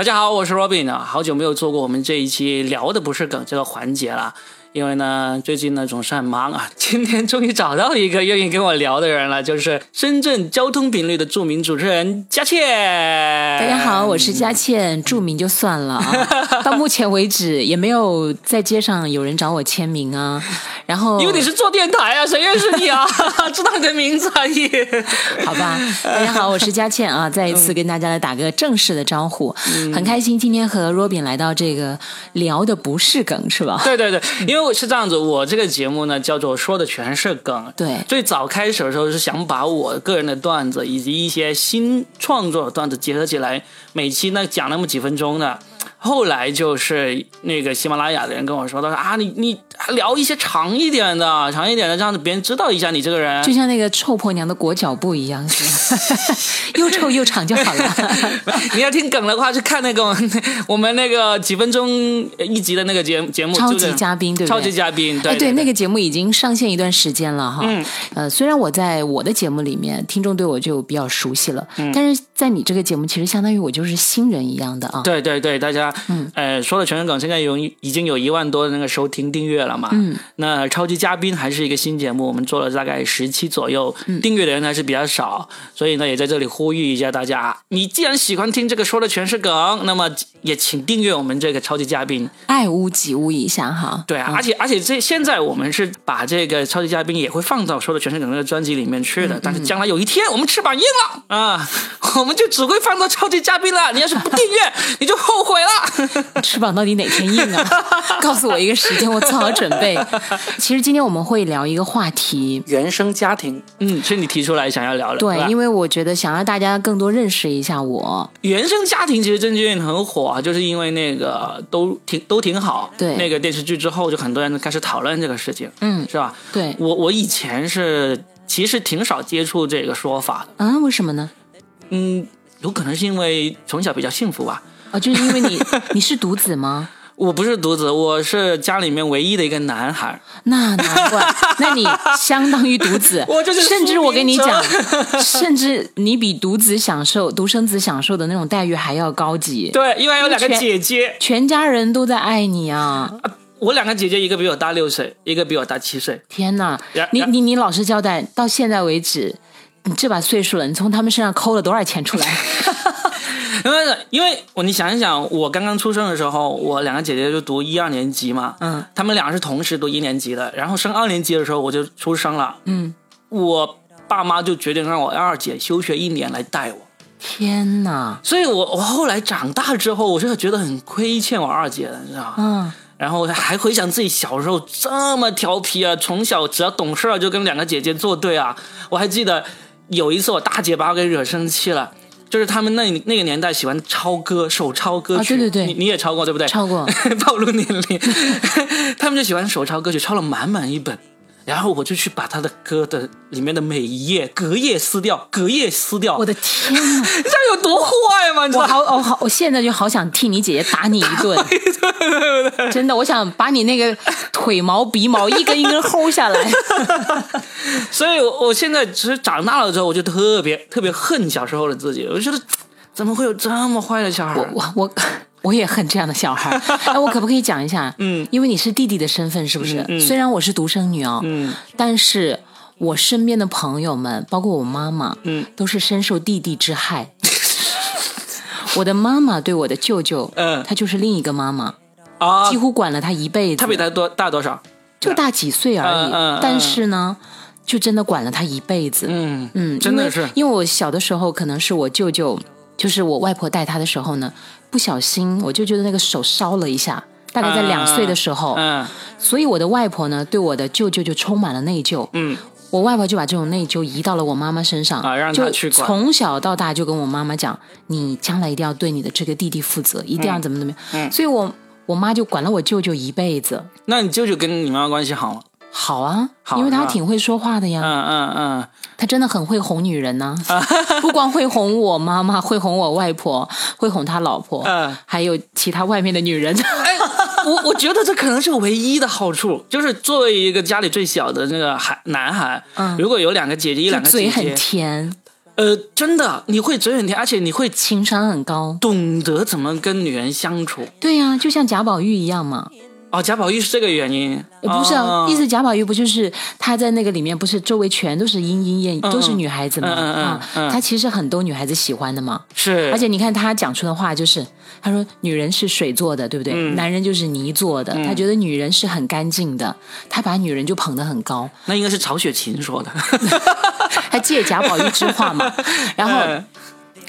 大家好，我是 Robin 啊，好久没有做过我们这一期聊的不是梗这个环节了。因为呢，最近呢总是很忙啊。今天终于找到一个愿意跟我聊的人了，就是深圳交通频率的著名主持人佳倩。大家好，我是佳倩，著名就算了啊，到目前为止也没有在街上有人找我签名啊。然后因为你是做电台啊，谁认识你啊？知道你的名字而已。好吧，大家好，我是佳倩啊，再一次跟大家来打个正式的招呼，很开心今天和 Robin 来到这个聊的不是梗是吧？对对对，因为是这样子，我这个节目呢叫做说的全是梗。对，最早开始的时候是想把我个人的段子以及一些新创作的段子结合起来，每期呢讲那么几分钟的。后来就是那个喜马拉雅的人跟我说，他说啊，你你聊一些长一点的，长一点的，这样子别人知道一下你这个人，就像那个臭婆娘的裹脚布一样，又臭又长就好了。你要听梗的话，去看那个我们那个几分钟一集的那个节节目，超级嘉宾，对超级嘉宾，对对，那个节目已经上线一段时间了哈。嗯，呃，虽然我在我的节目里面，听众对我就比较熟悉了，但是在你这个节目，其实相当于我就是新人一样的啊。对对对，大家。嗯，呃，说了全是梗，现在有已经有一万多的那个收听订阅了嘛。嗯，那超级嘉宾还是一个新节目，我们做了大概十期左右，订阅的人还是比较少，所以呢，也在这里呼吁一下大家，你既然喜欢听这个说的全是梗，那么也请订阅我们这个超级嘉宾，爱屋及乌一下哈。对啊，而且而且这现在我们是把这个超级嘉宾也会放到说的全是梗那个专辑里面去的，但是将来有一天我们翅膀硬了啊，我们就只会放到超级嘉宾了。你要是不订阅，你就后悔了。翅膀到底哪天硬啊？告诉我一个时间，我做好准备。其实今天我们会聊一个话题：原生家庭。嗯，是你提出来想要聊的。对，因为我觉得想让大家更多认识一下我。原生家庭其实最近很火啊，就是因为那个都挺都挺好。对，那个电视剧之后，就很多人开始讨论这个事情。嗯，是吧？对，我我以前是其实挺少接触这个说法的。嗯，为什么呢？嗯，有可能是因为从小比较幸福吧。啊，就是因为你 你是独子吗？我不是独子，我是家里面唯一的一个男孩。那难怪，那你相当于独子。我就是，甚至我跟你讲，甚至你比独子享受、独生子享受的那种待遇还要高级。对，因为有两个姐姐，全家人都在爱你啊。我两个姐姐，一个比我大六岁，一个比我大七岁。天哪，你你你老实交代，到现在为止，你这把岁数了，你从他们身上抠了多少钱出来？因为，因为我你想一想，我刚刚出生的时候，我两个姐姐就读一二年级嘛，嗯，他们俩是同时读一年级的，然后升二年级的时候我就出生了，嗯，我爸妈就决定让我二姐休学一年来带我。天哪！所以我我后来长大之后，我就觉得很亏欠我二姐的，你知道吗？嗯，然后还回想自己小时候这么调皮啊，从小只要懂事儿就跟两个姐姐作对啊。我还记得有一次我大姐把我给惹生气了。就是他们那那个年代喜欢抄歌，手抄歌曲。对对对，你你也抄过对不对？抄过，暴露年龄。他们就喜欢手抄歌曲，抄了满满一本。然后我就去把他的歌的里面的每一页隔页撕掉，隔页撕掉。我的天 哪，你知道有多坏吗？我好，我好，我现在就好想替你姐姐打你一顿，真的，我想把你那个腿毛、鼻毛一根一根薅下来。所以，我我现在其实长大了之后，我就特别特别恨小时候的自己。我觉得怎么会有这么坏的小孩？我我我。我也恨这样的小孩。哎，我可不可以讲一下？嗯，因为你是弟弟的身份，是不是？虽然我是独生女哦，嗯，但是我身边的朋友们，包括我妈妈，嗯，都是深受弟弟之害。我的妈妈对我的舅舅，嗯，他就是另一个妈妈啊，几乎管了他一辈子。他比他多大多少？就大几岁而已。嗯但是呢，就真的管了他一辈子。嗯嗯，真的是。因为我小的时候，可能是我舅舅，就是我外婆带他的时候呢。不小心，我就觉得那个手烧了一下，大概在两岁的时候，嗯，所以我的外婆呢，对我的舅舅就充满了内疚，嗯，我外婆就把这种内疚移到了我妈妈身上，啊，让她去从小到大就跟我妈妈讲，你将来一定要对你的这个弟弟负责，一定要怎么怎么样，嗯，所以我我妈就管了我舅舅一辈子。那你舅舅跟你妈妈关系好吗？好啊，因为他挺会说话的呀。嗯嗯嗯，他真的很会哄女人呢，不光会哄我妈妈，会哄我外婆，会哄他老婆，嗯，还有其他外面的女人。哎，我我觉得这可能是唯一的好处，就是作为一个家里最小的那个孩男孩，嗯，如果有两个姐姐，一两个姐姐嘴很甜。呃，真的，你会嘴很甜，而且你会情商很高，懂得怎么跟女人相处。对呀，就像贾宝玉一样嘛。哦，贾宝玉是这个原因，不是啊？意思贾宝玉不就是他在那个里面，不是周围全都是莺莺燕，都是女孩子吗？啊，他其实很多女孩子喜欢的嘛。是，而且你看他讲出的话，就是他说女人是水做的，对不对？男人就是泥做的。他觉得女人是很干净的，他把女人就捧得很高。那应该是曹雪芹说的，他借贾宝玉之话嘛。然后，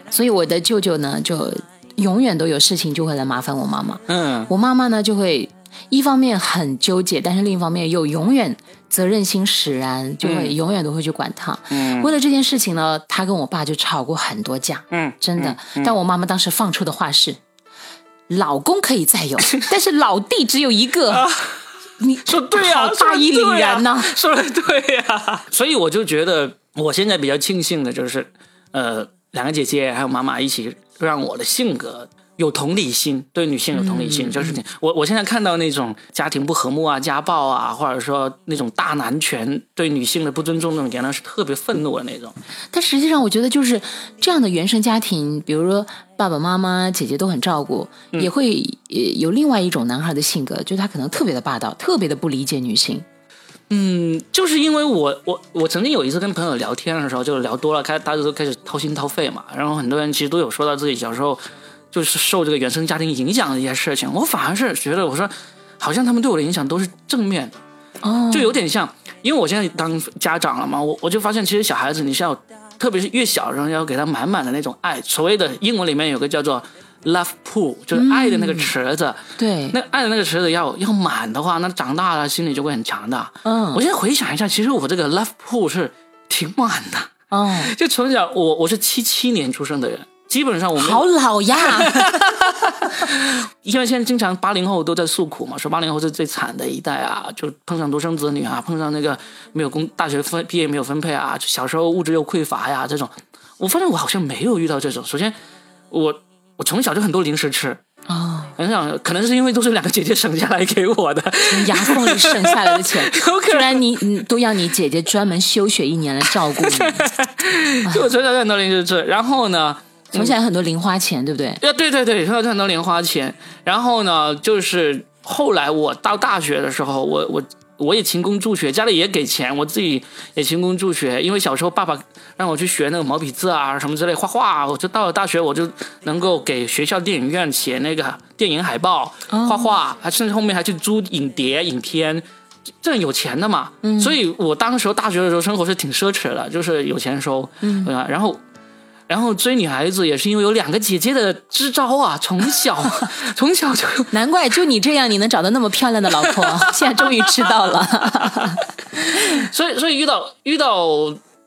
所以我的舅舅呢，就永远都有事情就会来麻烦我妈妈。嗯，我妈妈呢就会。一方面很纠结，但是另一方面又永远责任心使然，就会永远都会去管他。嗯，为了这件事情呢，他跟我爸就吵过很多架。嗯，真的。但我妈妈当时放出的话是：老公可以再有，但是老弟只有一个。你 说对呀，大义凛然呢，说的对呀。所以我就觉得，我现在比较庆幸的就是，呃，两个姐姐还有妈妈一起让我的性格。有同理心，对女性有同理心，就是我我现在看到那种家庭不和睦啊、家暴啊，或者说那种大男权对女性的不尊重那种言论，是特别愤怒的那种。但实际上，我觉得就是这样的原生家庭，比如说爸爸妈妈、姐姐都很照顾，也会有另外一种男孩的性格，就是他可能特别的霸道，特别的不理解女性。嗯，就是因为我我我曾经有一次跟朋友聊天的时候，就聊多了，开大家都开始掏心掏肺嘛，然后很多人其实都有说到自己小时候。就是受这个原生家庭影响的一些事情，我反而是觉得，我说，好像他们对我的影响都是正面的，哦，就有点像，因为我现在当家长了嘛，我我就发现，其实小孩子你是要，特别是越小，然后要给他满满的那种爱，所谓的英文里面有个叫做 love pool，就是爱的那个池子，对，那爱的那个池子要要满的话，那长大了心里就会很强大。嗯，我现在回想一下，其实我这个 love pool 是挺满的，哦，就从小我我是七七年出生的人。基本上我们好老呀，因为现在经常八零后都在诉苦嘛，说八零后是最惨的一代啊，就碰上独生子女啊，碰上那个没有工大学分毕业没有分配啊，小时候物质又匮乏呀这种。我发现我好像没有遇到这种。首先，我我从小就很多零食吃啊，很想可能是因为都是两个姐姐省下来给我的，从牙缝里省下来的钱，不然你你都要你姐姐专门休学一年来照顾你。就我从小就很多零食吃，然后呢？从小很多零花钱，对不对？呀，对对对，存了很多零花钱。然后呢，就是后来我到大学的时候，我我我也勤工助学，家里也给钱，我自己也勤工助学。因为小时候爸爸让我去学那个毛笔字啊什么之类画画，我就到了大学，我就能够给学校电影院写那个电影海报、画画，还甚至后面还去租影碟、影片，这有钱的嘛。所以我当时大学的时候生活是挺奢侈的，就是有钱收，嗯，然后。然后追女孩子也是因为有两个姐姐的支招啊，从小 从小就难怪就你这样你能找到那么漂亮的老婆，现在终于知道了。所以所以遇到遇到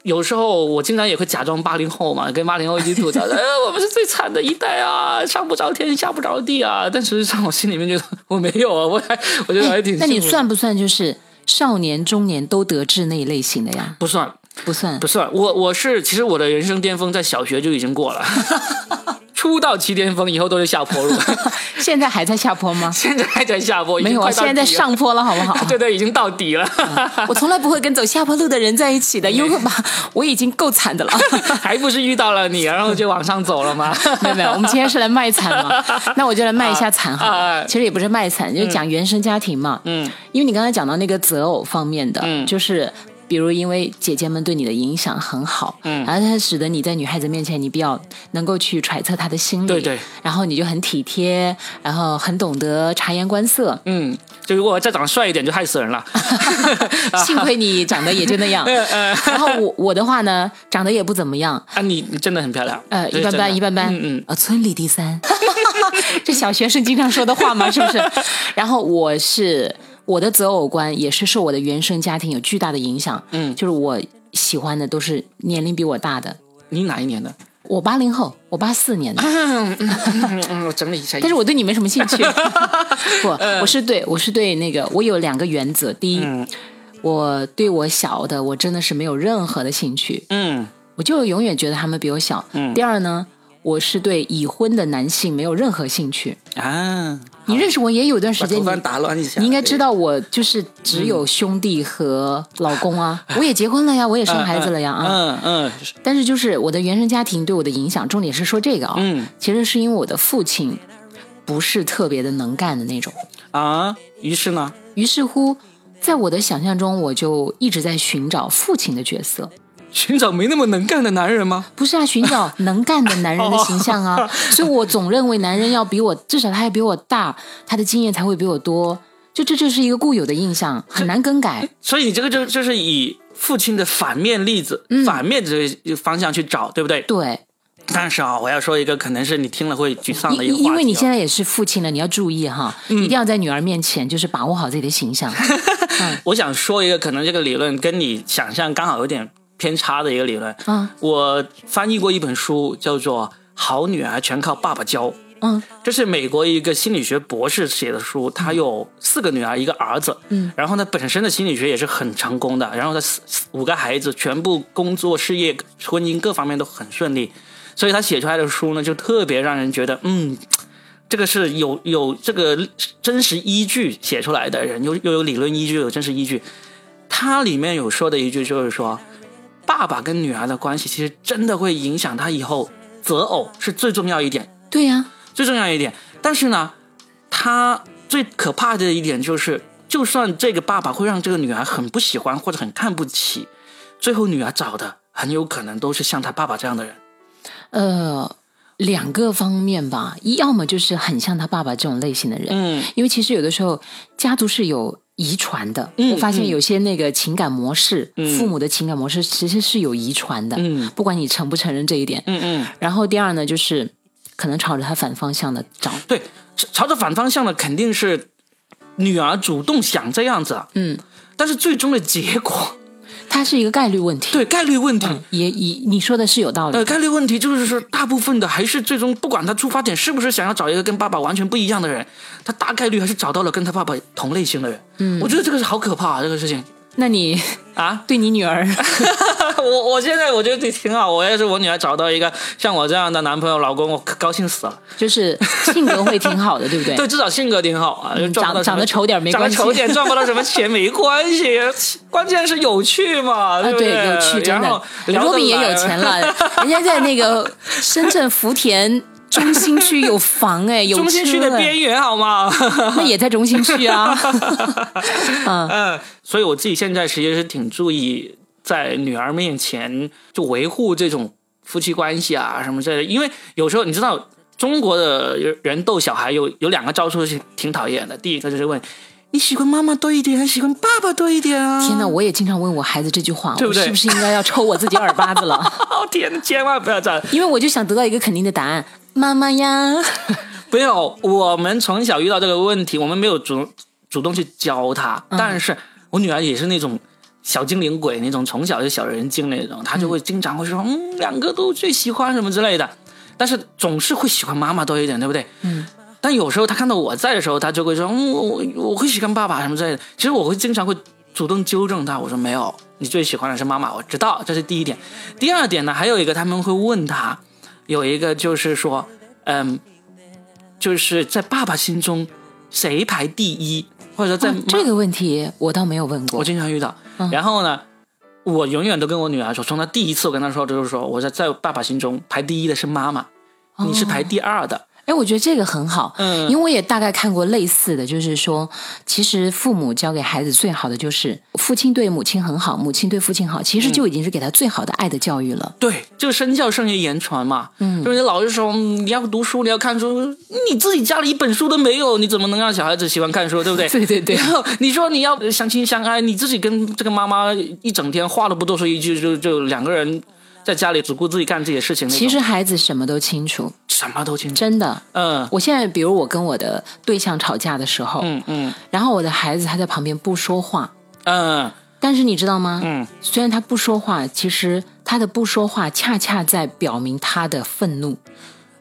有时候我经常也会假装八零后嘛，跟八零后一起吐槽，哎，我们是最惨的一代啊，上不着天下不着地啊。但实际上我心里面觉得我没有啊，我还我觉得还挺。那你算不算就是少年中年都得志那一类型的呀？不算。不算，不算。我我是其实我的人生巅峰在小学就已经过了，出道期巅峰以后都是下坡路。现在还在下坡吗？现在还在下坡，没有啊，现在在上坡了，好不好？对对，已经到底了。我从来不会跟走下坡路的人在一起的，因为吧，我已经够惨的了，还不是遇到了你，然后就往上走了吗？没有没有，我们今天是来卖惨嘛，那我就来卖一下惨哈。其实也不是卖惨，就讲原生家庭嘛。嗯，因为你刚才讲到那个择偶方面的，嗯，就是。比如，因为姐姐们对你的影响很好，嗯，然后它使得你在女孩子面前，你比较能够去揣测她的心理，对对，然后你就很体贴，然后很懂得察言观色，嗯，就如果再长得帅一点，就害死人了。幸亏你长得也就那样，然后我我的话呢，长得也不怎么样。啊，你你真的很漂亮，呃，一般般，一般般，嗯嗯，村里第三，这小学生经常说的话嘛，是不是？然后我是。我的择偶观也是受我的原生家庭有巨大的影响，嗯，就是我喜欢的都是年龄比我大的。你哪一年的？我八零后，我八四年的。嗯嗯我整理一下。但是我对你没什么兴趣。不，我是对，我是对那个，我有两个原则。第一，我对我小的，我真的是没有任何的兴趣。嗯，我就永远觉得他们比我小。嗯。第二呢，我是对已婚的男性没有任何兴趣啊。你认识我也有段时间，你打乱一下，你应该知道我就是只有兄弟和老公啊。我也结婚了呀，我也生孩子了呀啊。嗯嗯。但是就是我的原生家庭对我的影响，重点是说这个啊。嗯。其实是因为我的父亲不是特别的能干的那种啊。于是呢？于是乎，在我的想象中，我就一直在寻找父亲的角色。寻找没那么能干的男人吗？不是啊，寻找能干的男人的形象啊。所以我总认为男人要比我，至少他要比我大，他的经验才会比我多。就这就是一个固有的印象，很难更改。所以你这个就就是以父亲的反面例子、反面这个方向去找，对不对？对。但是啊，我要说一个可能是你听了会沮丧的一个因为你现在也是父亲了，你要注意哈，一定要在女儿面前就是把握好自己的形象。我想说一个可能这个理论跟你想象刚好有点。偏差的一个理论。嗯，我翻译过一本书，叫做《好女儿全靠爸爸教》。嗯，这是美国一个心理学博士写的书。他有四个女儿，一个儿子。嗯，然后呢，本身的心理学也是很成功的。然后他四五个孩子全部工作、事业、婚姻各方面都很顺利。所以他写出来的书呢，就特别让人觉得，嗯，这个是有有这个真实依据写出来的人，又又有理论依据，有真实依据。他里面有说的一句就是说。爸爸跟女儿的关系其实真的会影响他以后择偶是最重要一点。对呀，最重要一点。但是呢，他最可怕的一点就是，就算这个爸爸会让这个女儿很不喜欢或者很看不起，最后女儿找的很有可能都是像他爸爸这样的人。呃，两个方面吧，一要么就是很像他爸爸这种类型的人。嗯，因为其实有的时候家族是有。遗传的，我发现有些那个情感模式，父母的情感模式其实是有遗传的。嗯，不管你承不承认这一点。嗯嗯。然后第二呢，就是可能朝着他反方向的找。对，朝着反方向的肯定是女儿主动想这样子。嗯。但是最终的结果。它是一个概率问题，对概率问题也也你说的是有道理。呃，概率问题就是说，大部分的还是最终不管他出发点是不是想要找一个跟爸爸完全不一样的人，他大概率还是找到了跟他爸爸同类型的人。嗯，我觉得这个是好可怕啊，这个事情。那你啊，对你女儿，我我现在我觉得挺好。我要是我女儿找到一个像我这样的男朋友、老公，我可高兴死了。就是性格会挺好的，对不对？对，至少性格挺好啊。长长得丑点没关系，长得丑点赚不到什么 钱没关系，关键是有趣嘛，对不对？有趣，真的。罗比也有钱了，人家在那个深圳福田。中心区有房哎，有中心区的边缘好吗？那也在中心区啊。嗯嗯，所以我自己现在其实是挺注意在女儿面前就维护这种夫妻关系啊什么之类的，因为有时候你知道中国的人逗小孩有有两个招数是挺讨厌的，第一个就是问。你喜欢妈妈多一点，还喜欢爸爸多一点啊？天哪，我也经常问我孩子这句话，对不对？是不是应该要抽我自己耳巴子了？天，千万不要这样，因为我就想得到一个肯定的答案，妈妈呀。不要，我们从小遇到这个问题，我们没有主主动去教他，但是我女儿也是那种小精灵鬼，那种从小就小人精那种，她就会经常会说，嗯，两个都最喜欢什么之类的，但是总是会喜欢妈妈多一点，对不对？嗯。但有时候他看到我在的时候，他就会说：“嗯，我我会喜欢爸爸什么之类的。”其实我会经常会主动纠正他，我说：“没有，你最喜欢的是妈妈。”我知道，这是第一点。第二点呢，还有一个他们会问他，有一个就是说，嗯，就是在爸爸心中谁排第一，或者在这个问题我倒没有问过，我经常遇到。然后呢，我永远都跟我女儿说，从她第一次我跟她说，就是说我在在爸爸心中排第一的是妈妈，你是排第二的。哎，我觉得这个很好，嗯，因为我也大概看过类似的，就是说，其实父母教给孩子最好的就是父亲对母亲很好，母亲对父亲好，其实就已经是给他最好的爱的教育了。对，就身教胜于言传嘛，嗯，就是老是说你要读书，你要看书，你自己家里一本书都没有，你怎么能让小孩子喜欢看书，对不对？对对对。然后你说你要相亲相爱，你自己跟这个妈妈一整天话都不多说一句，就就两个人。在家里只顾自己干自己的事情。其实孩子什么都清楚，什么都清楚，真的。嗯，我现在比如我跟我的对象吵架的时候，嗯嗯，然后我的孩子他在旁边不说话，嗯，但是你知道吗？嗯，虽然他不说话，其实他的不说话恰恰在表明他的愤怒。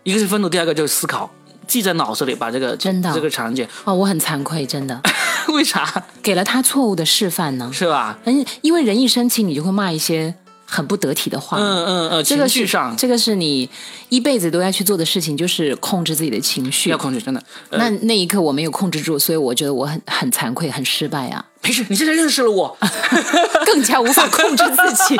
一个是愤怒，第二个就是思考，记在脑子里，把这个真的这个场景。哦，我很惭愧，真的。为啥？给了他错误的示范呢？是吧？嗯，因为人一生气，你就会骂一些。很不得体的话。嗯嗯嗯，这个情绪上，这个是你一辈子都要去做的事情，就是控制自己的情绪。要控制，真的。那那一刻我没有控制住，所以我觉得我很 很惭愧，很失败啊。没事，你现在认识了我，更加无法控制自己。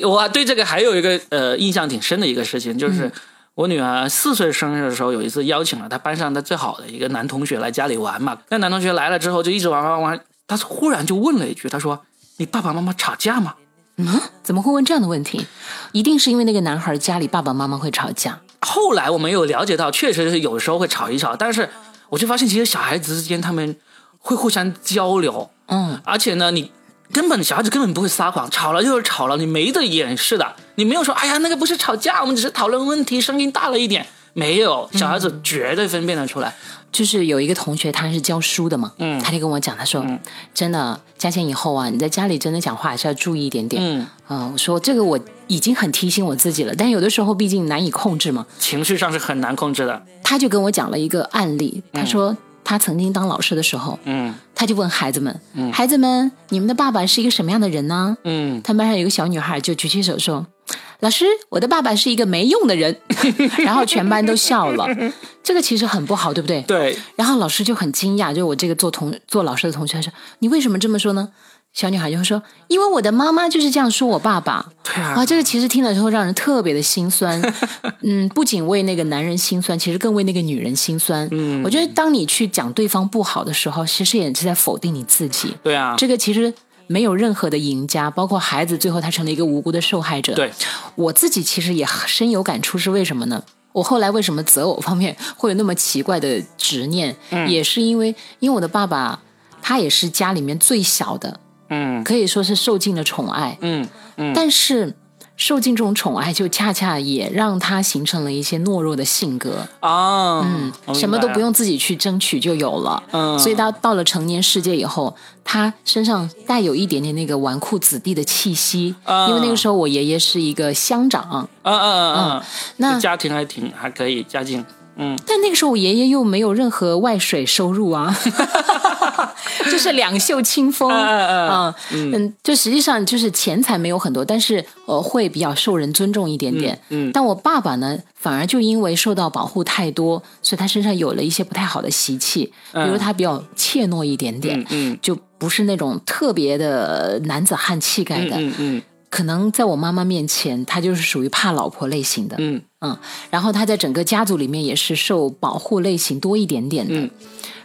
我对这个还有一个呃印象挺深的一个事情，就是我女儿四岁生日的时候，有一次邀请了她班上的最好的一个男同学来家里玩嘛。那男同学来了之后，就一直玩玩玩，他忽然就问了一句，他说。你爸爸妈妈吵架吗？嗯，怎么会问这样的问题？一定是因为那个男孩家里爸爸妈妈会吵架。后来我们有了解到，确实是有时候会吵一吵，但是我就发现，其实小孩子之间他们会互相交流。嗯，而且呢，你根本小孩子根本不会撒谎，吵了就是吵了，你没得掩饰的。你没有说，哎呀，那个不是吵架，我们只是讨论问题，声音大了一点。没有，小孩子绝对分辨得出来。就是有一个同学，他是教书的嘛，嗯，他就跟我讲，他说，真的，加钱以后啊，你在家里真的讲话还是要注意一点点，嗯，啊，我说这个我已经很提醒我自己了，但有的时候毕竟难以控制嘛，情绪上是很难控制的。他就跟我讲了一个案例，他说他曾经当老师的时候，嗯，他就问孩子们，孩子们，你们的爸爸是一个什么样的人呢？嗯，他班上有个小女孩就举起手说。老师，我的爸爸是一个没用的人，然后全班都笑了。这个其实很不好，对不对？对。然后老师就很惊讶，就我这个做同做老师的同学说：“你为什么这么说呢？”小女孩就会说：“因为我的妈妈就是这样说我爸爸。”对啊。啊，这个其实听了之后让人特别的心酸。嗯，不仅为那个男人心酸，其实更为那个女人心酸。嗯，我觉得当你去讲对方不好的时候，其实也是在否定你自己。对啊。这个其实。没有任何的赢家，包括孩子，最后他成了一个无辜的受害者。对，我自己其实也深有感触，是为什么呢？我后来为什么择偶方面 会有那么奇怪的执念？嗯，也是因为，因为我的爸爸他也是家里面最小的，嗯，可以说是受尽了宠爱，嗯嗯，但是。受尽这种宠爱，就恰恰也让他形成了一些懦弱的性格。啊，嗯，什么都不用自己去争取就有了，嗯，所以他到了成年世界以后，他身上带有一点点那个纨绔子弟的气息，因为那个时候我爷爷是一个乡长，嗯嗯嗯嗯，那家庭还挺还可以，家境。嗯，但那个时候我爷爷又没有任何外水收入啊，就是两袖清风。啊，嗯嗯，就实际上就是钱财没有很多，但是呃会比较受人尊重一点点。嗯，但我爸爸呢，反而就因为受到保护太多，所以他身上有了一些不太好的习气，比如他比较怯懦一点点，嗯，就不是那种特别的男子汉气概的，嗯嗯。可能在我妈妈面前，他就是属于怕老婆类型的，嗯。嗯，然后他在整个家族里面也是受保护类型多一点点的，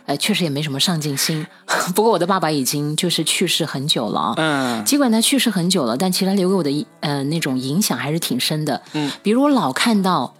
呃，确实也没什么上进心。不过我的爸爸已经就是去世很久了，嗯，尽管他去世很久了，但其实他留给我的呃那种影响还是挺深的，嗯，比如我老看到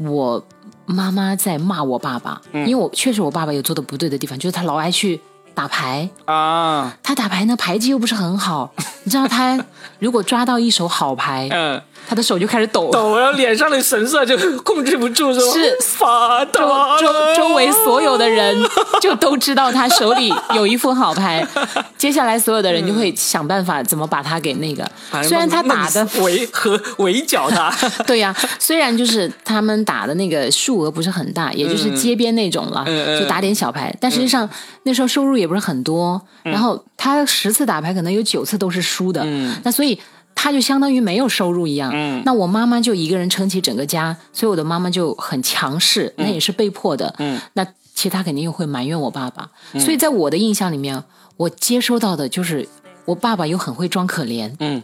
我妈妈在骂我爸爸，因为我确实我爸爸有做的不对的地方，就是他老爱去。打牌。啊，他打牌呢，牌技又不是很好。你知道他如果抓到一手好牌，嗯，他的手就开始抖，抖，然后脸上的神色就控制不住，是。发抖。周周围所有的人 就都知道他手里有一副好牌，接下来所有的人就会想办法怎么把他给那个。虽然他打的围和围剿他，对呀，虽然就是他们打的那个数额不是很大，也就是街边那种了，就打点小牌，但实际上那时候收入也。不是很多，然后他十次打牌可能有九次都是输的，那所以他就相当于没有收入一样。那我妈妈就一个人撑起整个家，所以我的妈妈就很强势，那也是被迫的。那其他肯定又会埋怨我爸爸，所以在我的印象里面，我接收到的就是我爸爸又很会装可怜，嗯，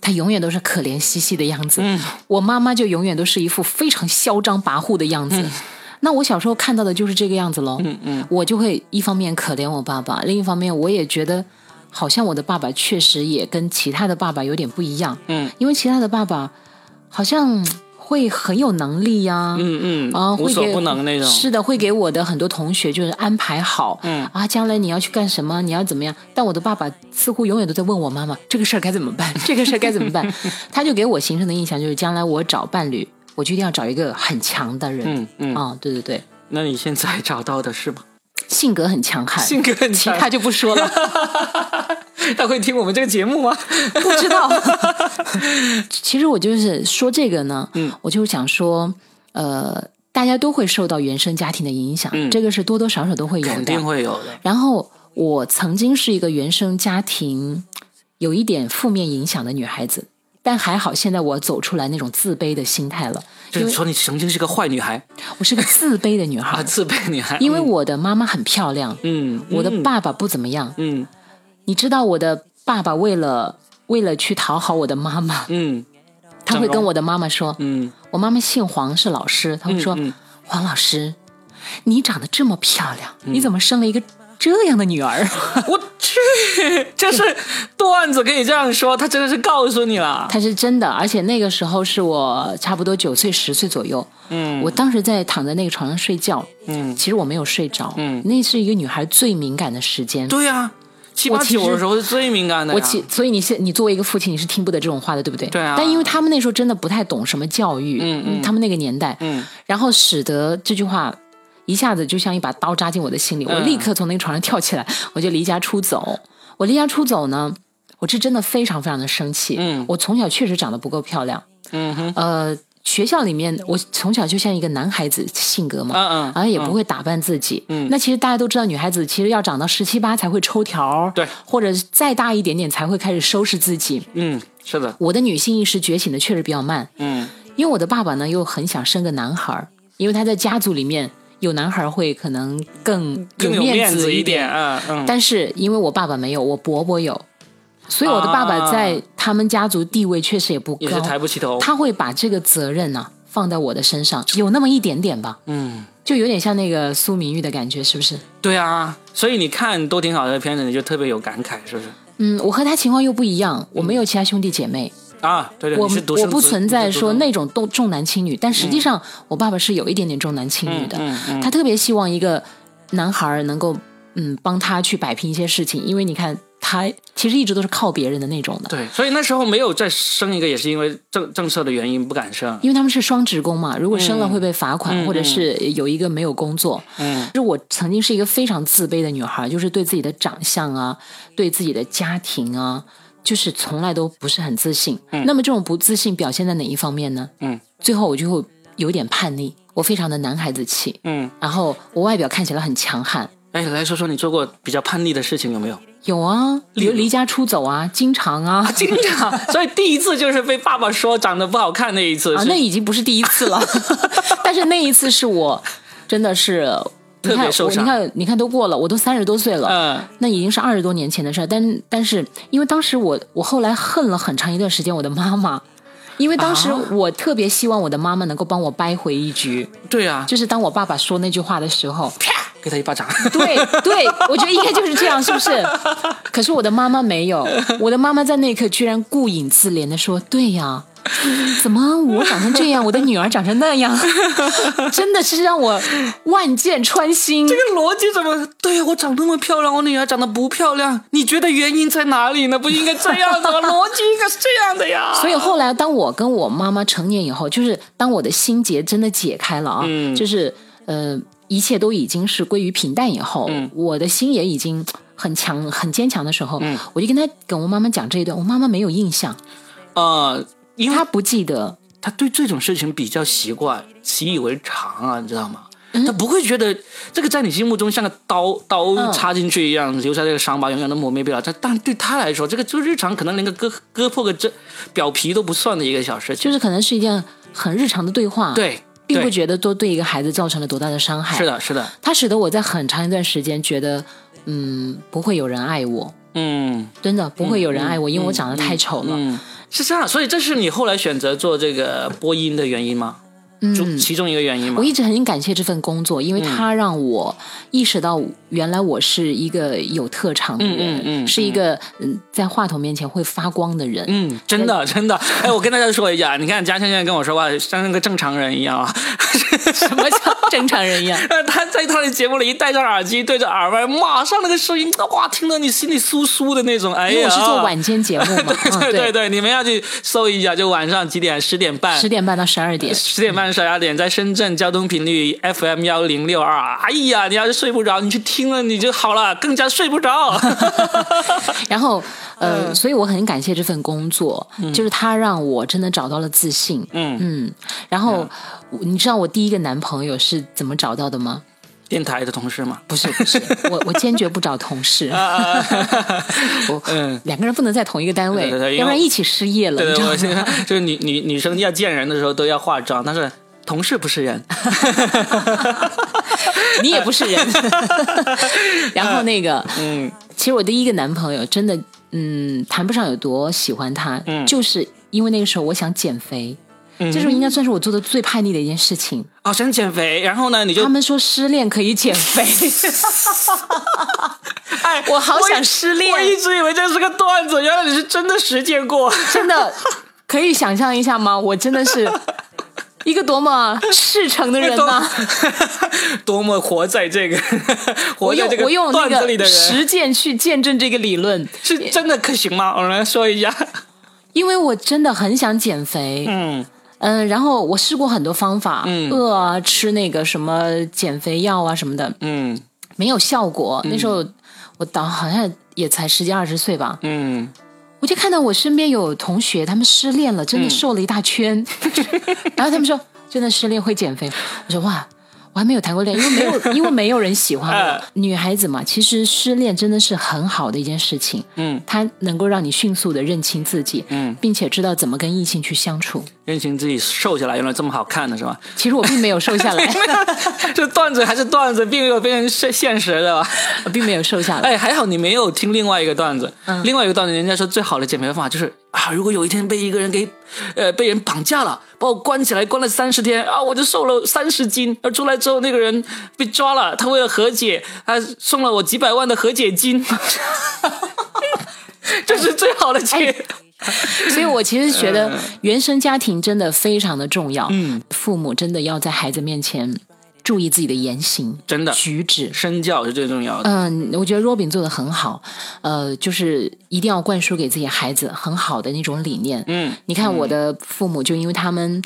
他永远都是可怜兮兮的样子。我妈妈就永远都是一副非常嚣张跋扈的样子。那我小时候看到的就是这个样子喽，嗯嗯，我就会一方面可怜我爸爸，另一方面我也觉得，好像我的爸爸确实也跟其他的爸爸有点不一样，嗯，因为其他的爸爸好像会很有能力呀，嗯嗯，啊，无所不能那种，是的，会给我的很多同学就是安排好，嗯啊，将来你要去干什么，你要怎么样？但我的爸爸似乎永远都在问我妈妈这个事儿该怎么办，这个事儿该怎么办？他就给我形成的印象就是将来我找伴侣。我就一定要找一个很强的人。嗯嗯啊，对对对。那你现在找到的是吗？性格很强悍，性格很强，他就不说了。他会听我们这个节目吗？不知道。其实我就是说这个呢，嗯，我就想说，呃，大家都会受到原生家庭的影响，这个是多多少少都会有的，肯定会有的。然后我曾经是一个原生家庭。有一点负面影响的女孩子。但还好，现在我走出来那种自卑的心态了。就是说，你曾经是个坏女孩，我是个自卑的女孩啊，自卑女孩。因为我的妈妈很漂亮，嗯，我的爸爸不怎么样，嗯。你知道，我的爸爸为了为了去讨好我的妈妈，嗯，他会跟我的妈妈说，嗯，我妈妈姓黄，是老师，他会说，黄老师，你长得这么漂亮，你怎么生了一个？这样的女儿，我去，这是段子可以这样说，他真的是告诉你了，他是真的，而且那个时候是我差不多九岁十岁左右，嗯，我当时在躺在那个床上睡觉，嗯，其实我没有睡着，嗯，那是一个女孩最敏感的时间，对呀，七八九的时候是最敏感的，我其所以你现你作为一个父亲，你是听不得这种话的，对不对？对啊，但因为他们那时候真的不太懂什么教育，嗯嗯，他们那个年代，嗯，然后使得这句话。一下子就像一把刀扎进我的心里，我立刻从那个床上跳起来，我就离家出走。我离家出走呢，我是真的非常非常的生气。嗯，我从小确实长得不够漂亮。嗯哼，呃，学校里面我从小就像一个男孩子性格嘛，嗯嗯，然后也不会打扮自己。嗯，那其实大家都知道，女孩子其实要长到十七八才会抽条，对，或者再大一点点才会开始收拾自己。嗯，是的，我的女性意识觉醒的确实比较慢。嗯，因为我的爸爸呢又很想生个男孩，因为他在家族里面。有男孩会可能更有面子一点，嗯嗯。但是因为我爸爸没有，我伯伯有，所以我的爸爸在他们家族地位确实也不高，也抬不起头。他会把这个责任呢放在我的身上，有那么一点点吧，嗯，就有点像那个苏明玉的感觉，是不是？对啊，所以你看都挺好的片子，你就特别有感慨，是不是？嗯，我和他情况又不一样，我没有其他兄弟姐妹。啊，对对，我我不存在说那种重重男轻女，但实际上我爸爸是有一点点重男轻女的，他特别希望一个男孩能够嗯帮他去摆平一些事情，因为你看他其实一直都是靠别人的那种的，对，所以那时候没有再生一个，也是因为政政策的原因不敢生，因为他们是双职工嘛，如果生了会被罚款，或者是有一个没有工作，嗯，就我曾经是一个非常自卑的女孩，就是对自己的长相啊，对自己的家庭啊。就是从来都不是很自信，那么这种不自信表现在哪一方面呢？嗯，最后我就会有点叛逆，我非常的男孩子气，嗯，然后我外表看起来很强悍。哎，来说说你做过比较叛逆的事情有没有？有啊，离离家出走啊，经常啊，经常。所以第一次就是被爸爸说长得不好看那一次啊，那已经不是第一次了，但是那一次是我真的是。特别受伤。你看，你看，都过了，我都三十多岁了，嗯，那已经是二十多年前的事儿。但但是，因为当时我，我后来恨了很长一段时间我的妈妈，因为当时我特别希望我的妈妈能够帮我掰回一局。对啊，就是当我爸爸说那句话的时候，啪，给他一巴掌。对对，我觉得应该就是这样，是不是？可是我的妈妈没有，我的妈妈在那一刻居然顾影自怜的说：“对呀。” 怎么我长成这样，我的女儿长成那样，真的是让我万箭穿心。这个逻辑怎么对我长那么漂亮，我女儿长得不漂亮？你觉得原因在哪里呢？不应该这样的，逻辑应该是这样的呀。所以后来，当我跟我妈妈成年以后，就是当我的心结真的解开了啊，就是呃，一切都已经是归于平淡以后，我的心也已经很强、很坚强的时候，我就跟她跟我妈妈讲这一段，我妈妈没有印象，呃。因为他不记得，他对这种事情比较习惯，习以为常啊，你知道吗？他不会觉得这个在你心目中像个刀刀插进去一样，留下这个伤疤，永远都抹灭不了。但但对他来说，这个就日常，可能连个割割破个这表皮都不算的一个小事情，就是可能是一件很日常的对话，对，并不觉得多对一个孩子造成了多大的伤害。是的，是的，他使得我在很长一段时间觉得，嗯，不会有人爱我，嗯，真的不会有人爱我，因为我长得太丑了。是这样，所以这是你后来选择做这个播音的原因吗？嗯，其中一个原因吗？我一直很感谢这份工作，因为它让我意识到。原来我是一个有特长的人，是一个嗯，在话筒面前会发光的人。嗯，真的真的。哎，我跟大家说一下，你看嘉倩现在跟我说话像那个正常人一样啊。什么叫正常人一样？他在他的节目里一戴上耳机，对着耳麦，马上那个声音哇，听得你心里酥酥的那种。哎呀，我是做晚间节目嘛。对对对，你们要去搜一下，就晚上几点？十点半。十点半到十二点。十点半到十二点，在深圳交通频率 FM 幺零六二。哎呀，你要是睡不着，你去听。听了你就好了，更加睡不着。然后，呃，所以我很感谢这份工作，就是他让我真的找到了自信。嗯嗯。然后，你知道我第一个男朋友是怎么找到的吗？电台的同事吗？不是不是，我我坚决不找同事。我嗯，两个人不能在同一个单位，要不然一起失业了。对对，我现在就是女女女生要见人的时候都要化妆，但是同事不是人，你也不是人。然后那个嗯，其实我第一个男朋友真的嗯谈不上有多喜欢他，嗯。就是因为那个时候我想减肥。这时候应该算是我做的最叛逆的一件事情。哦，想减肥，然后呢，你就他们说失恋可以减肥，哎，我好想失恋，我一直以为这是个段子，原来你是真的实践过，真的可以想象一下吗？我真的是一个多么赤诚的人 呢，多么活在这个 活在这个段子里的人，实践去见证这个理论。是真的可行吗？我们来说一下，因为我真的很想减肥，嗯。嗯，然后我试过很多方法，饿啊，吃那个什么减肥药啊什么的，嗯，没有效果。那时候我到好像也才十几二十岁吧，嗯，我就看到我身边有同学他们失恋了，真的瘦了一大圈，然后他们说真的失恋会减肥，我说哇。我还没有谈过恋爱，因为没有，因为没有人喜欢我。女孩子嘛，其实失恋真的是很好的一件事情。嗯，它能够让你迅速的认清自己，嗯，并且知道怎么跟异性去相处。认清自己瘦下来原来这么好看的是吧？其实我并没有瘦下来，这段子还是段子，并没有变成现现实的吧？我 并没有瘦下来。哎，还好你没有听另外一个段子。另外一个段子，人家说最好的减肥方法就是啊，如果有一天被一个人给呃被人绑架了。把我关起来，关了三十天啊，我就瘦了三十斤。而出来之后，那个人被抓了，他为了和解，他送了我几百万的和解金，这是最好的解。所以我其实觉得原生家庭真的非常的重要。嗯，父母真的要在孩子面前。注意自己的言行，真的举止，身教是最重要的。嗯，我觉得 Robin 做的很好，呃，就是一定要灌输给自己孩子很好的那种理念。嗯，你看我的父母，就因为他们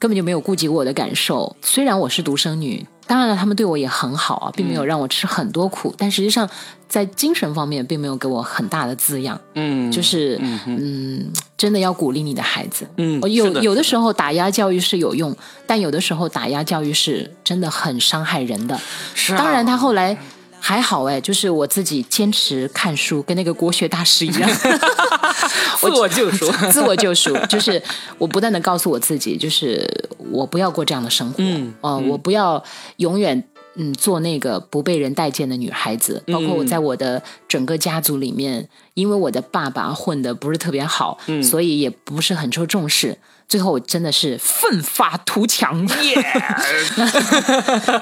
根本就没有顾及我的感受，虽然我是独生女。当然了，他们对我也很好啊，并没有让我吃很多苦，但实际上在精神方面并没有给我很大的滋养。嗯，就是嗯，真的要鼓励你的孩子。嗯，有有的时候打压教育是有用，但有的时候打压教育是真的很伤害人的。是，当然他后来。还好哎，就是我自己坚持看书，跟那个国学大师一样，自我救赎，自我救赎，就是我不断的告诉我自己，就是我不要过这样的生活，嗯，哦，我不要永远嗯做那个不被人待见的女孩子，包括我在我的整个家族里面，因为我的爸爸混的不是特别好，所以也不是很受重视。最后我真的是奋发图强，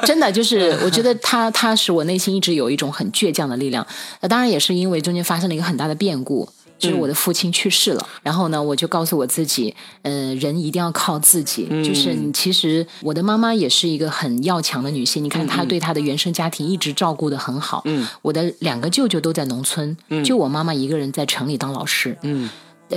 真的就是我觉得他他使我内心一直有一种很倔强的力量。那当然也是因为中间发生了一个很大的变故，就是我的父亲去世了。然后呢，我就告诉我自己，嗯，人一定要靠自己。就是你其实我的妈妈也是一个很要强的女性，你看她对她的原生家庭一直照顾的很好。嗯，我的两个舅舅都在农村，就我妈妈一个人在城里当老师。嗯，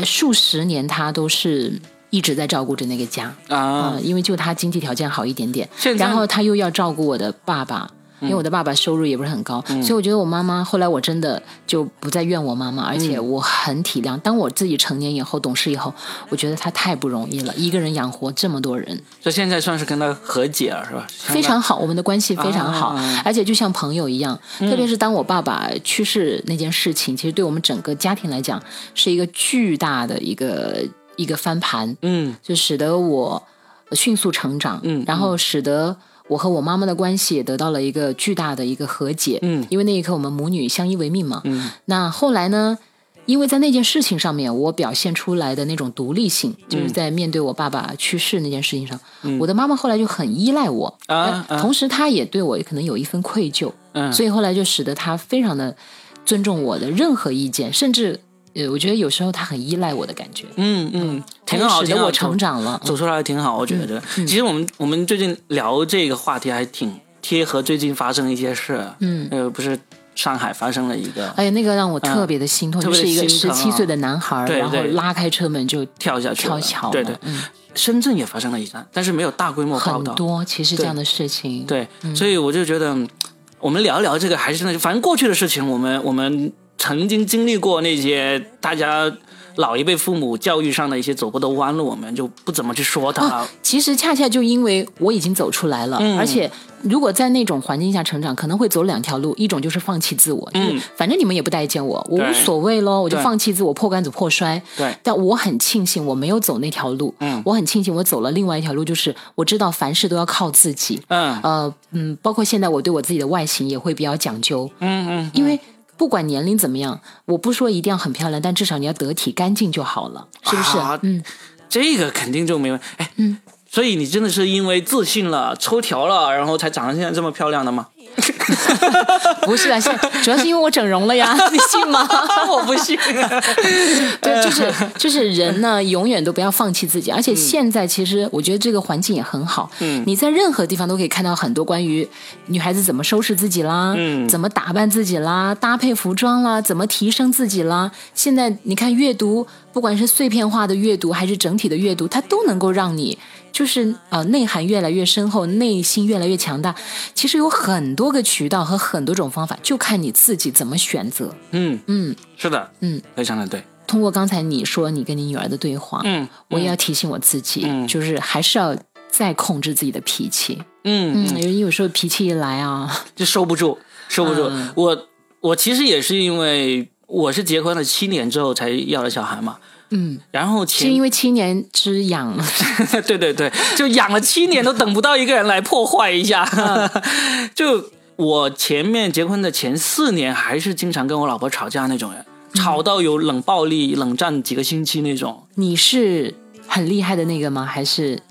数十年她都是。一直在照顾着那个家啊，因为就他经济条件好一点点，然后他又要照顾我的爸爸，因为我的爸爸收入也不是很高，所以我觉得我妈妈后来我真的就不再怨我妈妈，而且我很体谅。当我自己成年以后懂事以后，我觉得她太不容易了，一个人养活这么多人。这现在算是跟他和解了，是吧？非常好，我们的关系非常好，而且就像朋友一样。特别是当我爸爸去世那件事情，其实对我们整个家庭来讲是一个巨大的一个。一个翻盘，嗯，就使得我迅速成长，嗯，然后使得我和我妈妈的关系也得到了一个巨大的一个和解，嗯，因为那一刻我们母女相依为命嘛，嗯，那后来呢，因为在那件事情上面，我表现出来的那种独立性，就是在面对我爸爸去世那件事情上，我的妈妈后来就很依赖我，啊，同时她也对我可能有一份愧疚，嗯，所以后来就使得她非常的尊重我的任何意见，甚至。呃，我觉得有时候他很依赖我的感觉，嗯嗯，挺好，使得我成长了，走出来挺好。我觉得，其实我们我们最近聊这个话题还挺贴合最近发生的一些事，嗯，呃，不是上海发生了一个，哎呀，那个让我特别的心痛，就是一个十七岁的男孩，然后拉开车门就跳下去，跳桥，对对，嗯，深圳也发生了一站，但是没有大规模报道，很多其实这样的事情，对，所以我就觉得我们聊一聊这个，还是那，反正过去的事情，我们我们。曾经经历过那些大家老一辈父母教育上的一些走过的弯路，我们就不怎么去说他。其实恰恰就因为我已经走出来了，而且如果在那种环境下成长，可能会走两条路，一种就是放弃自我，就是反正你们也不待见我，我无所谓喽，我就放弃自我，破罐子破摔。对，但我很庆幸我没有走那条路，嗯，我很庆幸我走了另外一条路，就是我知道凡事都要靠自己，嗯，呃，嗯，包括现在我对我自己的外形也会比较讲究，嗯嗯，因为。不管年龄怎么样，我不说一定要很漂亮，但至少你要得体、干净就好了，是不是？嗯，这个肯定就没问题。哎，嗯，所以你真的是因为自信了、抽条了，然后才长得现在这么漂亮的吗？不是啊，现主要是因为我整容了呀，你信吗？我不信。对，就是就是人呢，永远都不要放弃自己。而且现在其实我觉得这个环境也很好。嗯，你在任何地方都可以看到很多关于女孩子怎么收拾自己啦，嗯，怎么打扮自己啦，搭配服装啦，怎么提升自己啦。现在你看阅读，不管是碎片化的阅读还是整体的阅读，它都能够让你。就是呃，内涵越来越深厚，内心越来越强大。其实有很多个渠道和很多种方法，就看你自己怎么选择。嗯嗯，是的，嗯，非常的对。通过刚才你说你跟你女儿的对话，嗯，我也要提醒我自己，就是还是要再控制自己的脾气。嗯嗯，因为有时候脾气一来啊，就收不住，收不住。我我其实也是因为我是结婚了七年之后才要了小孩嘛。嗯，然后是因为七年之痒，对对对，就养了七年都等不到一个人来破坏一下。就我前面结婚的前四年，还是经常跟我老婆吵架那种人，吵到有冷暴力、冷战几个星期那种。你是很厉害的那个吗？还是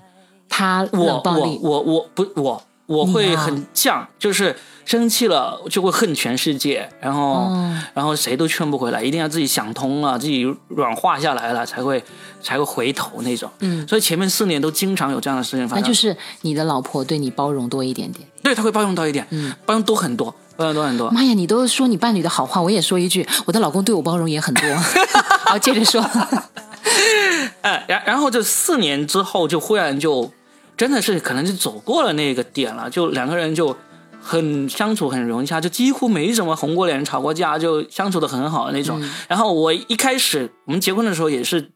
他冷暴力？我我我不我我会很犟，就是。生气了就会恨全世界，然后然后谁都劝不回来，一定要自己想通了，自己软化下来了，才会才会回头那种。嗯，所以前面四年都经常有这样的事情发生。那就是你的老婆对你包容多一点点，对，她会包容多一点，嗯，包容多很多，包容多很多。妈呀，你都说你伴侣的好话，我也说一句，我的老公对我包容也很多。好，接着说。哎，然然后这四年之后，就忽然就真的是可能就走过了那个点了，就两个人就。很相处很融洽，就几乎没怎么红过脸、吵过架，就相处的很好的那种。然后我一开始我们结婚的时候也是，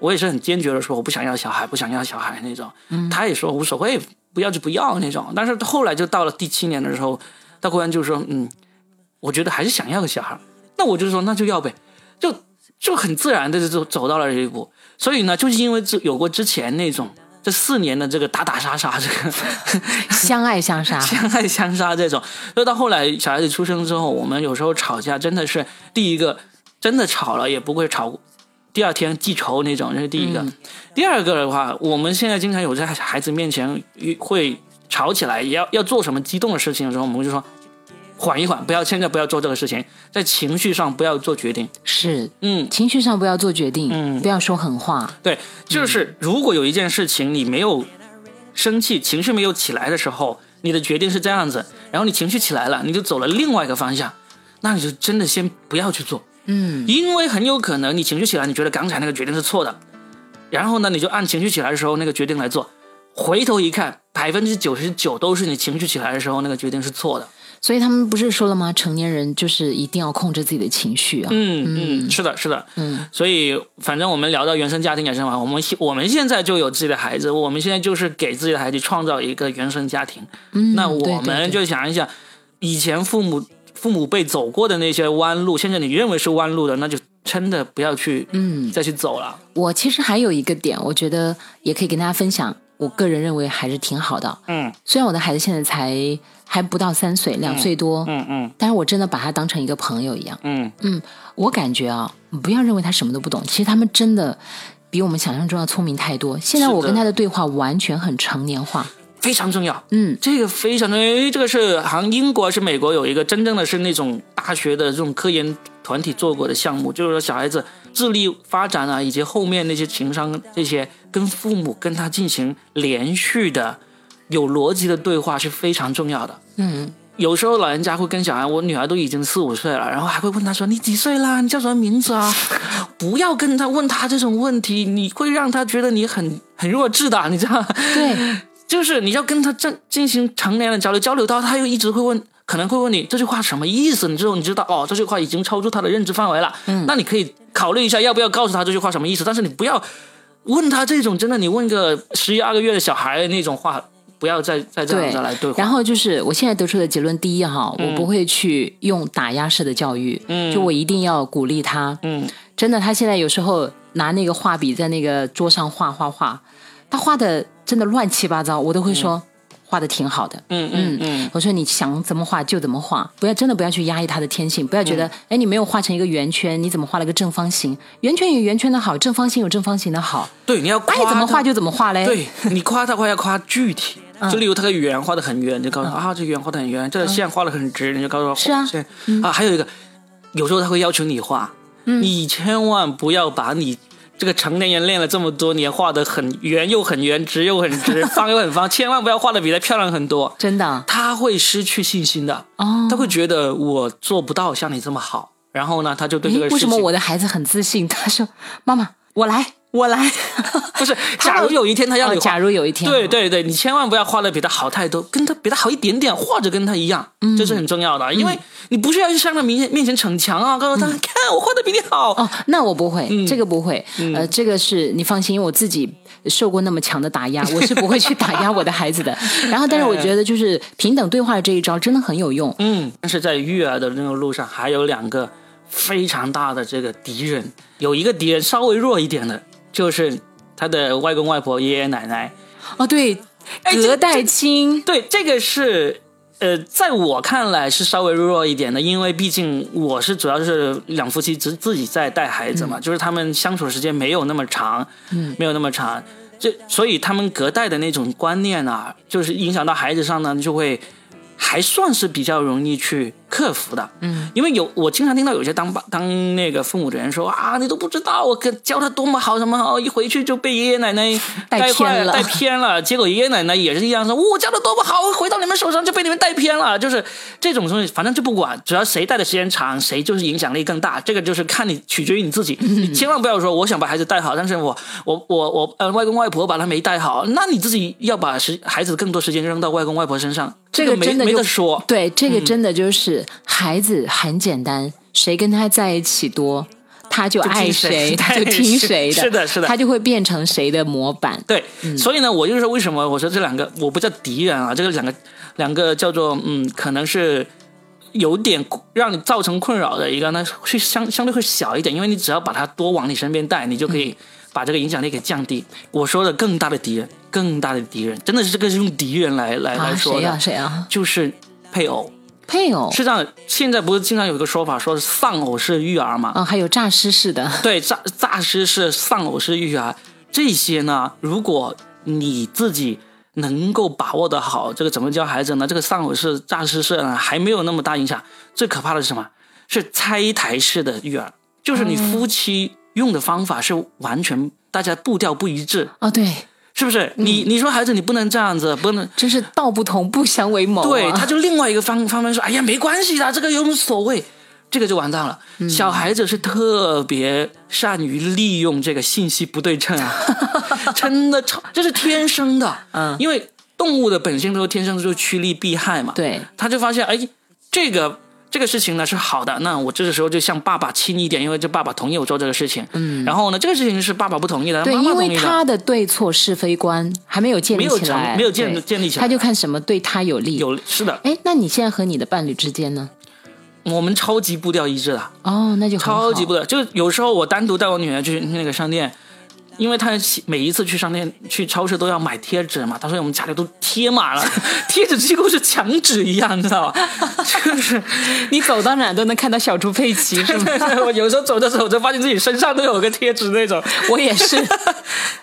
我也是很坚决的说我不想要小孩，不想要小孩那种。他也说无所谓，不要就不要那种。但是后来就到了第七年的时候，他忽然就说嗯，我觉得还是想要个小孩。那我就说那就要呗，就就很自然的就走到了这一步。所以呢，就是因为这有过之前那种。这四年的这个打打杀杀，这个 相爱相杀，相爱相杀这种，所以到后来小孩子出生之后，我们有时候吵架真的是第一个真的吵了也不会吵，第二天记仇那种，这是第一个。第二个的话，我们现在经常有在孩子面前会吵起来，也要要做什么激动的事情的时候，我们就说。缓一缓，不要现在不要做这个事情，在情绪上不要做决定。是，嗯，情绪上不要做决定，嗯，不要说狠话。对，就是如果有一件事情你没有生气，情绪没有起来的时候，你的决定是这样子，然后你情绪起来了，你就走了另外一个方向，那你就真的先不要去做，嗯，因为很有可能你情绪起来，你觉得刚才那个决定是错的，然后呢，你就按情绪起来的时候那个决定来做，回头一看，百分之九十九都是你情绪起来的时候那个决定是错的。所以他们不是说了吗？成年人就是一定要控制自己的情绪啊。嗯嗯，是的，是的。嗯，所以反正我们聊到原生家庭也是嘛，我们我们现在就有自己的孩子，我们现在就是给自己的孩子创造一个原生家庭。嗯，那我们就想一想，以前父母父母辈走过的那些弯路，现在你认为是弯路的，那就真的不要去嗯再去走了。我其实还有一个点，我觉得也可以跟大家分享。我个人认为还是挺好的。嗯，虽然我的孩子现在才还不到三岁，两岁多。嗯嗯，但是我真的把他当成一个朋友一样。嗯嗯，我感觉啊，不要认为他什么都不懂，其实他们真的比我们想象中要聪明太多。现在我跟他的对话完全很成年化，非常重要。嗯，这个非常重要，因为这个是好像英国是美国有一个真正的是那种大学的这种科研团体做过的项目，就是说小孩子。智力发展啊，以及后面那些情商这些，跟父母跟他进行连续的、有逻辑的对话是非常重要的。嗯，有时候老人家会跟小孩，我女儿都已经四五岁了，然后还会问他说：“你几岁啦？你叫什么名字啊？” 不要跟他问他这种问题，你会让他觉得你很很弱智的，你知道吗？对。就是你要跟他正进行成年的交流，交流到他又一直会问，可能会问你这句话什么意思？你之后你知道哦，这句话已经超出他的认知范围了。嗯，那你可以考虑一下要不要告诉他这句话什么意思。但是你不要问他这种真的，你问个十一二个月的小孩那种话。不要再再这样子来对然后就是我现在得出的结论，第一哈，我不会去用打压式的教育，嗯，就我一定要鼓励他，嗯，真的，他现在有时候拿那个画笔在那个桌上画画画，他画的真的乱七八糟，我都会说画的挺好的，嗯嗯嗯，我说你想怎么画就怎么画，不要真的不要去压抑他的天性，不要觉得哎你没有画成一个圆圈，你怎么画了个正方形？圆圈有圆圈的好，正方形有正方形的好，对，你要爱怎么画就怎么画嘞，对你夸他话要夸具体。就例如他的圆画的很圆，你就告诉他啊，这圆画的很圆，这个线画的很直，你就告诉他是啊，啊，还有一个，有时候他会要求你画，你千万不要把你这个成年人练了这么多年画的很圆又很圆，直又很直，方又很方，千万不要画的比他漂亮很多，真的，他会失去信心的，哦，他会觉得我做不到像你这么好，然后呢，他就对这个为什么我的孩子很自信？他说妈妈，我来。我来，不是。假如有一天他要你，假如有一天，对对对，你千万不要画的比他好太多，跟他比他好一点点，或者跟他一样，这是很重要的。因为你不是要去向他面前面前逞强啊，告诉他看我画的比你好。哦，那我不会，这个不会。呃，这个是你放心，因为我自己受过那么强的打压，我是不会去打压我的孩子的。然后，但是我觉得就是平等对话的这一招真的很有用。嗯，但是在育儿的那个路上，还有两个非常大的这个敌人，有一个敌人稍微弱一点的。就是他的外公外婆、爷爷奶奶，哦，对，隔代亲，对，这个是，呃，在我看来是稍微弱一点的，因为毕竟我是主要是两夫妻自自己在带孩子嘛，就是他们相处的时间没有那么长，嗯，没有那么长，这所以他们隔代的那种观念啊，就是影响到孩子上呢，就会还算是比较容易去。克服的，嗯，因为有我经常听到有些当爸当那个父母的人说啊，你都不知道我教他多么好，什么好，一回去就被爷爷奶奶带偏了，带偏了。结果爷爷奶奶也是一样说，我教的多么好，回到你们手上就被你们带偏了。就是这种东西，反正就不管，只要谁带的时间长，谁就是影响力更大。这个就是看你取决于你自己，你千万不要说我想把孩子带好，但是我我我我呃外公外婆把他没带好，那你自己要把时孩子更多时间扔到外公外婆身上，这个没没得说。对，这个真的就是。孩子很简单，谁跟他在一起多，他就爱谁，就听谁的，是的，是的，他就会变成谁的模板。对，所以呢，我就是说，为什么我说这两个我不叫敌人啊？这个两个两个叫做嗯，可能是有点让你造成困扰的一个，呢，是相相对会小一点，因为你只要把他多往你身边带，你就可以把这个影响力给降低。我说的更大的敌人，更大的敌人，真的是这个是用敌人来来来说的，谁啊？谁啊？就是配偶。配偶是这样，现在不是经常有一个说法，说丧偶式育儿嘛？嗯，还有诈尸式的。对，诈诈尸式、丧偶式育儿这些呢，如果你自己能够把握的好，这个怎么教孩子呢？这个丧偶式、诈尸式呢，还没有那么大影响。最可怕的是什么？是拆台式的育儿，就是你夫妻用的方法是完全大家步调不一致。哦，对。是不是你你说孩子你不能这样子，不能真是道不同不相为谋。对，他就另外一个方方面说，哎呀没关系的，这个有什么所谓？这个就完蛋了。小孩子是特别善于利用这个信息不对称啊，真的超这是天生的。嗯，因为动物的本性都是天生就趋利避害嘛。对，他就发现哎这个。这个事情呢是好的，那我这个时候就向爸爸亲一点，因为这爸爸同意我做这个事情。嗯，然后呢，这个事情是爸爸不同意的，对，因为他的对错是非观还没有建立起来，没有建建立起来，他就看什么对他有利。有是的，哎，那你现在和你的伴侣之间呢？我们超级步调一致的。哦，那就超级步调，就有时候我单独带我女儿去那个商店。因为他每一次去商店、去超市都要买贴纸嘛，他说我们家里都贴满了，贴纸几乎是墙纸一样，你知道吧？就是你走到哪都能看到小猪佩奇，是吗？我有时候走着走着，发现自己身上都有个贴纸那种。我也是，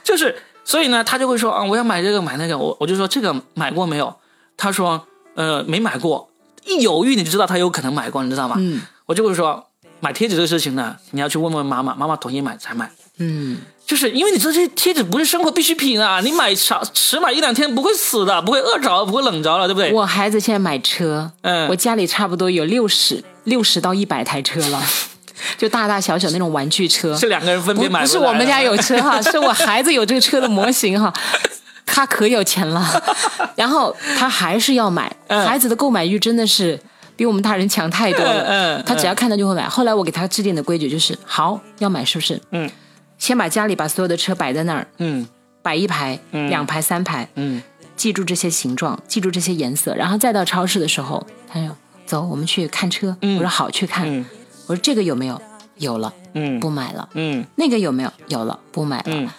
就是所以呢，他就会说啊，我要买这个买那个，我我就说这个买过没有？他说呃没买过，一犹豫你就知道他有可能买过，你知道吗？嗯，我就会说买贴纸这个事情呢，你要去问问妈妈，妈妈同意买才买。嗯。就是因为你这些贴纸不是生活必需品啊，你买少迟买一两天不会死的，不会饿着，不会冷着了，对不对？我孩子现在买车，嗯，我家里差不多有六十六十到一百台车了，就大大小小那种玩具车，是两个人分别买，不是我们家有车哈，是我孩子有这个车的模型哈。他可有钱了，然后他还是要买。孩子的购买欲真的是比我们大人强太多了。嗯他只要看到就会买。后来我给他制定的规矩就是：好要买是不是？嗯，先把家里把所有的车摆在那儿，嗯，摆一排、两排、三排，嗯，记住这些形状，记住这些颜色，然后再到超市的时候，他说：“走，我们去看车。”我说：“好，去看。”我说：“这个有没有？有了，嗯，不买了。嗯，那个有没有？有了，不买了。”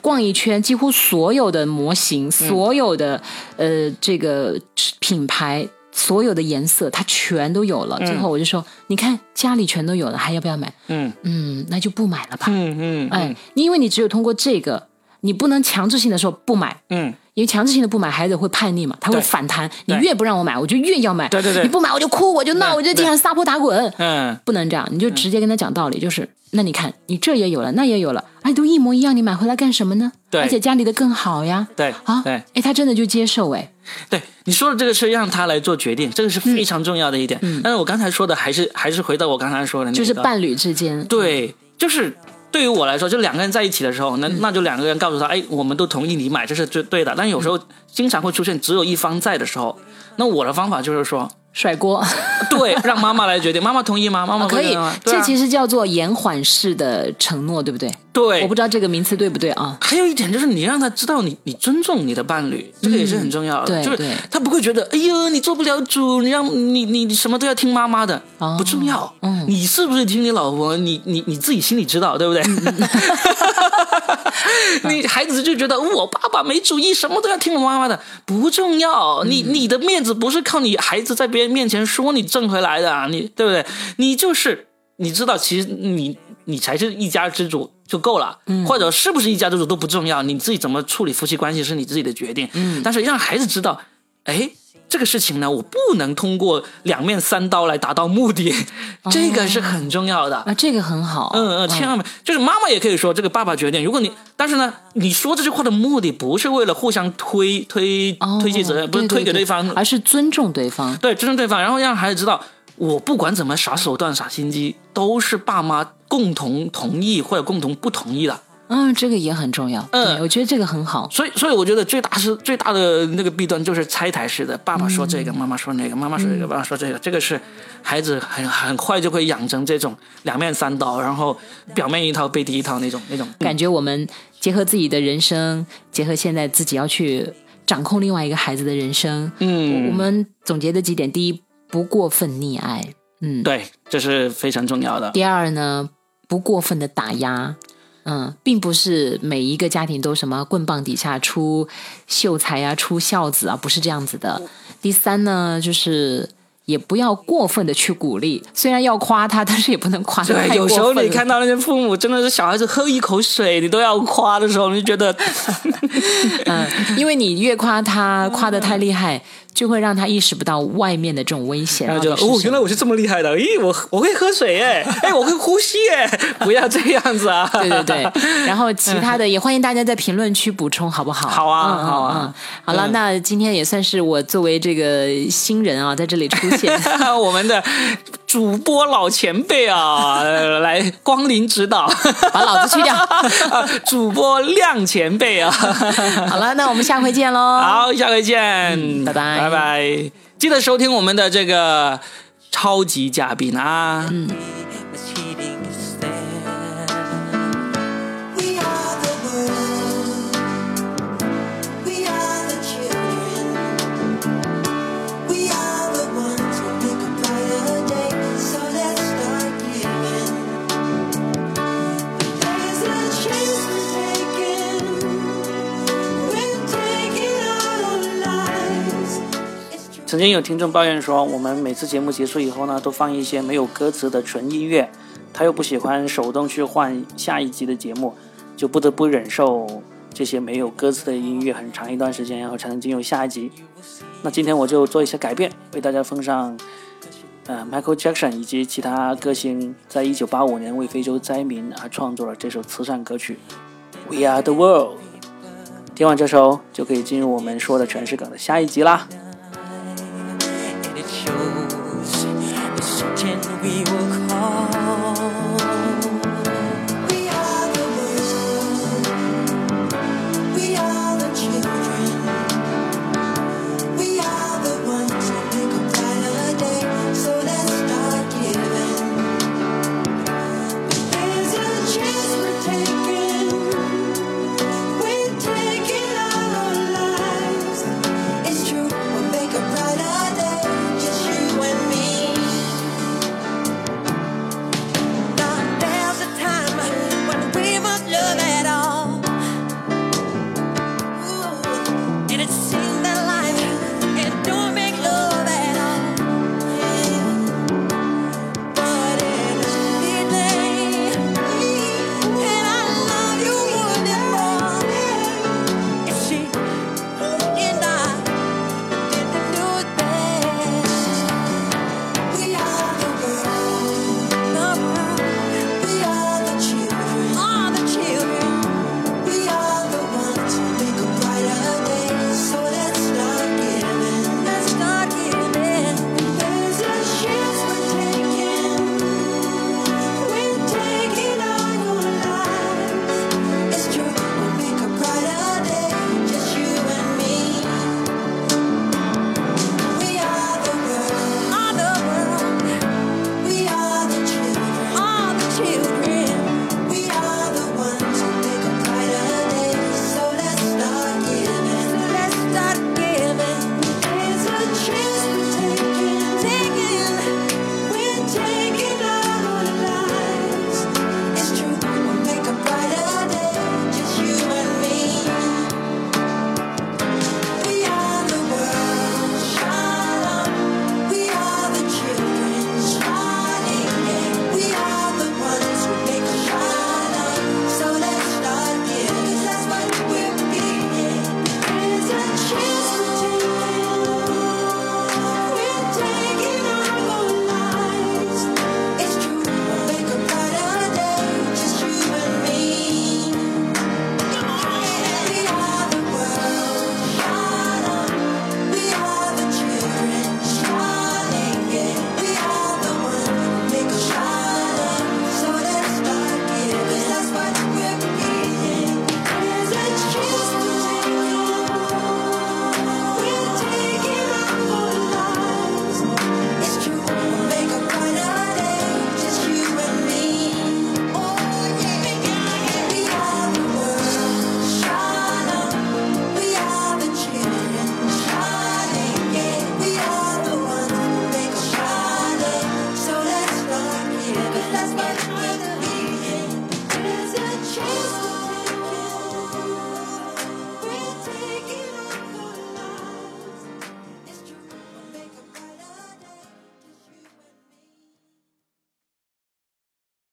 逛一圈，几乎所有的模型，所有的呃这个品牌，所有的颜色，它全都有了。最后我就说，你看家里全都有了，还要不要买？嗯嗯，那就不买了吧。嗯嗯，哎，因为你只有通过这个，你不能强制性的说不买。嗯。因为强制性的不买，孩子会叛逆嘛，他会反弹。你越不让我买，我就越要买。对对对，你不买我就哭，我就闹，我就地上撒泼打滚。嗯，不能这样，你就直接跟他讲道理，就是那你看，你这也有了，那也有了，哎，都一模一样，你买回来干什么呢？对，而且家里的更好呀。对，啊，对，哎，他真的就接受哎。对，你说的这个是让他来做决定，这个是非常重要的一点。嗯，但是我刚才说的还是还是回到我刚才说的，就是伴侣之间。对，就是。对于我来说，就两个人在一起的时候，那那就两个人告诉他，哎，我们都同意你买，这是最对的。但有时候经常会出现只有一方在的时候，那我的方法就是说。甩锅，对，让妈妈来决定。妈妈同意吗？妈妈可以。这其实叫做延缓式的承诺，对不对？对。我不知道这个名词对不对啊？还有一点就是，你让他知道你你尊重你的伴侣，这个也是很重要的。就是他不会觉得，哎呦，你做不了主，你让你你你什么都要听妈妈的，不重要。嗯。你是不是听你老婆？你你你自己心里知道，对不对？你孩子就觉得我爸爸没主意，什么都要听我妈妈的，不重要。你你的面子不是靠你孩子在别人面前说你挣回来的，你对不对？你就是你知道，其实你你才是一家之主就够了，或者是不是一家之主都不重要，你自己怎么处理夫妻关系是你自己的决定。嗯，但是让孩子知道，哎。这个事情呢，我不能通过两面三刀来达到目的，这个是很重要的。啊，这个很好，嗯嗯，千万别，就是妈妈也可以说这个爸爸决定。如果你，但是呢，你说这句话的目的不是为了互相推推推卸责任，不是推给对方，而是尊重对方，对，尊重对方，然后让孩子知道，我不管怎么耍手段、耍心机，都是爸妈共同同意或者共同不同意的。嗯，这个也很重要。嗯，我觉得这个很好。所以，所以我觉得最大是最大的那个弊端就是拆台式的，爸爸说这个，妈妈说那个，妈妈说这个，爸爸说这个，这个是孩子很很快就会养成这种两面三刀，然后表面一套背地一套那种那种感觉。我们结合自己的人生，结合现在自己要去掌控另外一个孩子的人生。嗯，我们总结的几点：第一，不过分溺爱。嗯，对，这是非常重要的。第二呢，不过分的打压。嗯，并不是每一个家庭都什么棍棒底下出秀才啊，出孝子啊，不是这样子的。第三呢，就是也不要过分的去鼓励，虽然要夸他，但是也不能夸对，有时候你看到那些父母真的是小孩子喝一口水，你都要夸的时候，你就觉得，嗯，因为你越夸他，夸的太厉害。就会让他意识不到外面的这种危险，然后就哦，原来我是这么厉害的，咦，我我会喝水耶，哎，我会呼吸耶，不要这样子啊，对对对，然后其他的也欢迎大家在评论区补充，好不好？好啊，好啊，好了，那今天也算是我作为这个新人啊，在这里出现，我们的主播老前辈啊，来光临指导，把老子去掉，主播亮前辈啊，好了，那我们下回见喽，好，下回见，拜拜。拜拜！记得收听我们的这个超级嘉宾啊。嗯。曾经有听众抱怨说，我们每次节目结束以后呢，都放一些没有歌词的纯音乐，他又不喜欢手动去换下一集的节目，就不得不忍受这些没有歌词的音乐很长一段时间，然后才能进入下一集。那今天我就做一些改变，为大家奉上，呃，Michael Jackson 以及其他歌星在一九八五年为非洲灾民而创作了这首慈善歌曲《We Are the World》。听完这首，就可以进入我们说的全是梗的下一集啦。shows. The certain we will call.